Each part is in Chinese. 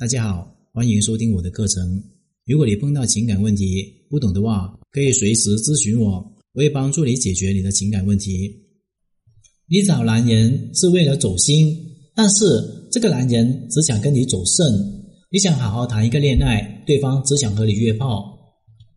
大家好，欢迎收听我的课程。如果你碰到情感问题不懂的话，可以随时咨询我，我会帮助你解决你的情感问题。你找男人是为了走心，但是这个男人只想跟你走肾。你想好好谈一个恋爱，对方只想和你约炮。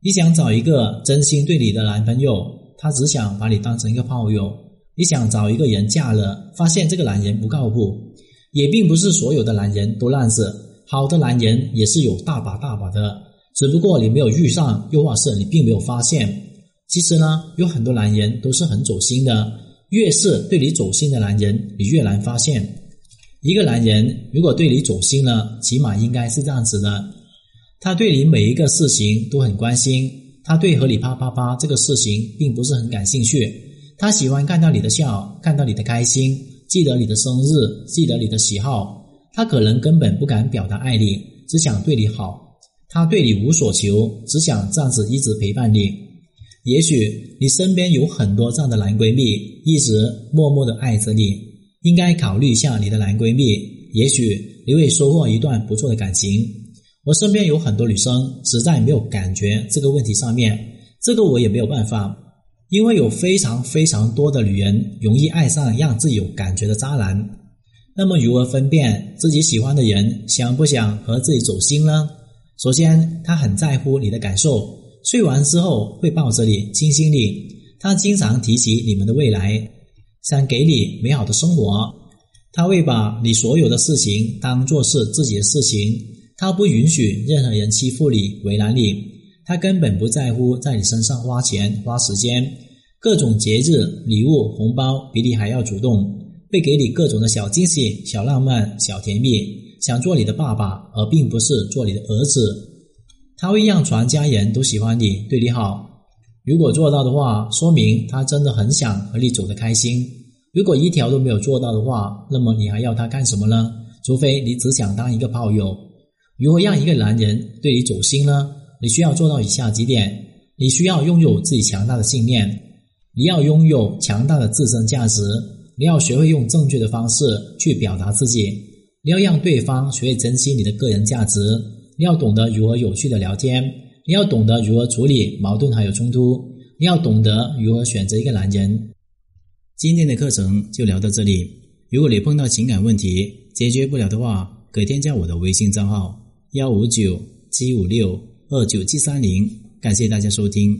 你想找一个真心对你的男朋友，他只想把你当成一个炮友。你想找一个人嫁了，发现这个男人不靠谱。也并不是所有的男人都烂色，好的男人也是有大把大把的，只不过你没有遇上，又或是你并没有发现。其实呢，有很多男人都是很走心的。越是对你走心的男人，你越难发现。一个男人如果对你走心了，起码应该是这样子的：他对你每一个事情都很关心，他对和你啪啪啪这个事情并不是很感兴趣，他喜欢看到你的笑，看到你的开心，记得你的生日，记得你的喜好。他可能根本不敢表达爱你，只想对你好。他对你无所求，只想这样子一直陪伴你。也许你身边有很多这样的男闺蜜，一直默默的爱着你，应该考虑一下你的男闺蜜，也许你会收获一段不错的感情。我身边有很多女生，实在没有感觉这个问题上面，这个我也没有办法，因为有非常非常多的女人容易爱上让自己有感觉的渣男。那么如何分辨自己喜欢的人想不想和自己走心呢？首先，他很在乎你的感受。睡完之后会抱着你，亲亲你。他经常提起你们的未来，想给你美好的生活。他会把你所有的事情当做是自己的事情。他不允许任何人欺负你、为难你。他根本不在乎在你身上花钱、花时间。各种节日、礼物、红包比你还要主动，会给你各种的小惊喜、小浪漫、小甜蜜。想做你的爸爸，而并不是做你的儿子。他会让全家人都喜欢你，对你好。如果做到的话，说明他真的很想和你走得开心。如果一条都没有做到的话，那么你还要他干什么呢？除非你只想当一个炮友。如何让一个男人对你走心呢？你需要做到以下几点：你需要拥有自己强大的信念，你要拥有强大的自身价值，你要学会用正确的方式去表达自己，你要让对方学会珍惜你的个人价值。你要懂得如何有趣的聊天，你要懂得如何处理矛盾还有冲突，你要懂得如何选择一个男人。今天的课程就聊到这里。如果你碰到情感问题解决不了的话，可添加我的微信账号幺五九七五六二九七三零。感谢大家收听。